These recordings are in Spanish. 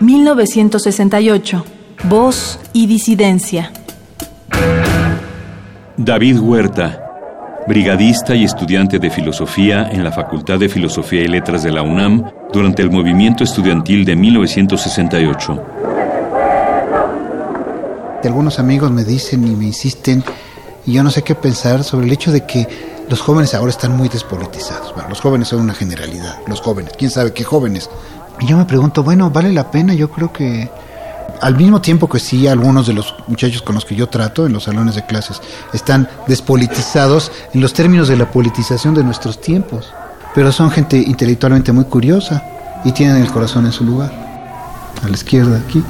1968. Voz y disidencia. David Huerta, brigadista y estudiante de filosofía en la Facultad de Filosofía y Letras de la UNAM durante el movimiento estudiantil de 1968. Algunos amigos me dicen y me insisten, y yo no sé qué pensar sobre el hecho de que los jóvenes ahora están muy despolitizados. Bueno, los jóvenes son una generalidad, los jóvenes, quién sabe qué jóvenes. Y yo me pregunto, bueno, ¿vale la pena? Yo creo que al mismo tiempo que sí, algunos de los muchachos con los que yo trato en los salones de clases están despolitizados en los términos de la politización de nuestros tiempos, pero son gente intelectualmente muy curiosa y tienen el corazón en su lugar. A la izquierda, aquí.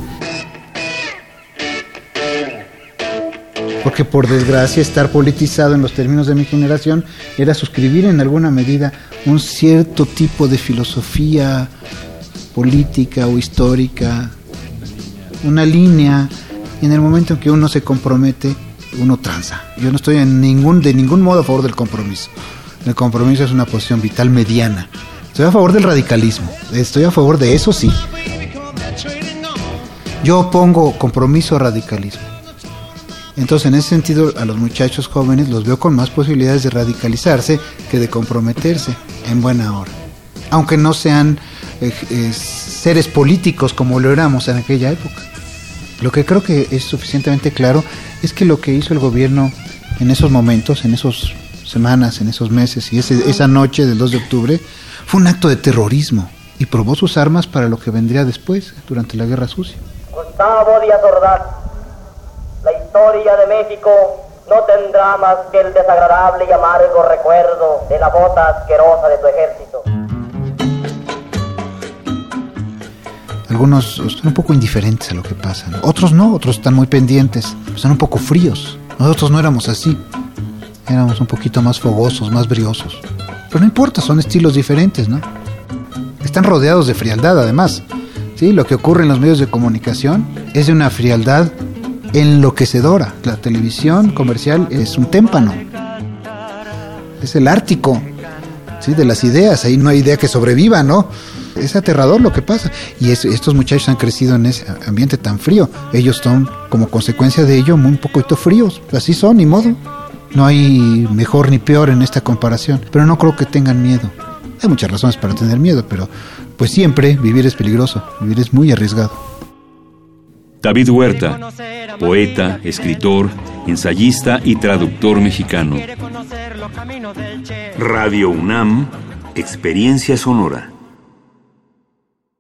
Porque por desgracia estar politizado en los términos de mi generación era suscribir en alguna medida un cierto tipo de filosofía política o histórica una línea y en el momento en que uno se compromete, uno tranza. Yo no estoy en ningún, de ningún modo a favor del compromiso. El compromiso es una posición vital mediana. Estoy a favor del radicalismo. Estoy a favor de eso, sí. Yo pongo compromiso a radicalismo. Entonces, en ese sentido, a los muchachos jóvenes los veo con más posibilidades de radicalizarse que de comprometerse en buena hora. Aunque no sean eh, seres políticos como lo éramos en aquella época. Lo que creo que es suficientemente claro es que lo que hizo el gobierno en esos momentos, en esas semanas, en esos meses y esa noche del 2 de octubre fue un acto de terrorismo y probó sus armas para lo que vendría después, durante la Guerra Sucia. Gustavo Díaz la historia de México no tendrá más que el desagradable y amargo recuerdo de la bota asquerosa de tu ejército. Algunos están un poco indiferentes a lo que pasa. Otros no, otros están muy pendientes. Están un poco fríos. Nosotros no éramos así. Éramos un poquito más fogosos, más briosos. Pero no importa, son estilos diferentes, ¿no? Están rodeados de frialdad, además. Sí, lo que ocurre en los medios de comunicación es de una frialdad enloquecedora. La televisión comercial es un témpano. Es el ártico, De las ideas. Ahí no hay idea que sobreviva, ¿no? es aterrador lo que pasa. Y estos muchachos han crecido en ese ambiente tan frío. Ellos son, como consecuencia de ello, muy poquito fríos. Así son, ni modo. No hay mejor ni peor en esta comparación. Pero no creo que tengan miedo. Hay muchas razones para tener miedo, pero pues siempre vivir es peligroso. Vivir es muy arriesgado. David Huerta, poeta, escritor, ensayista y traductor mexicano. Radio UNAM, Experiencia Sonora.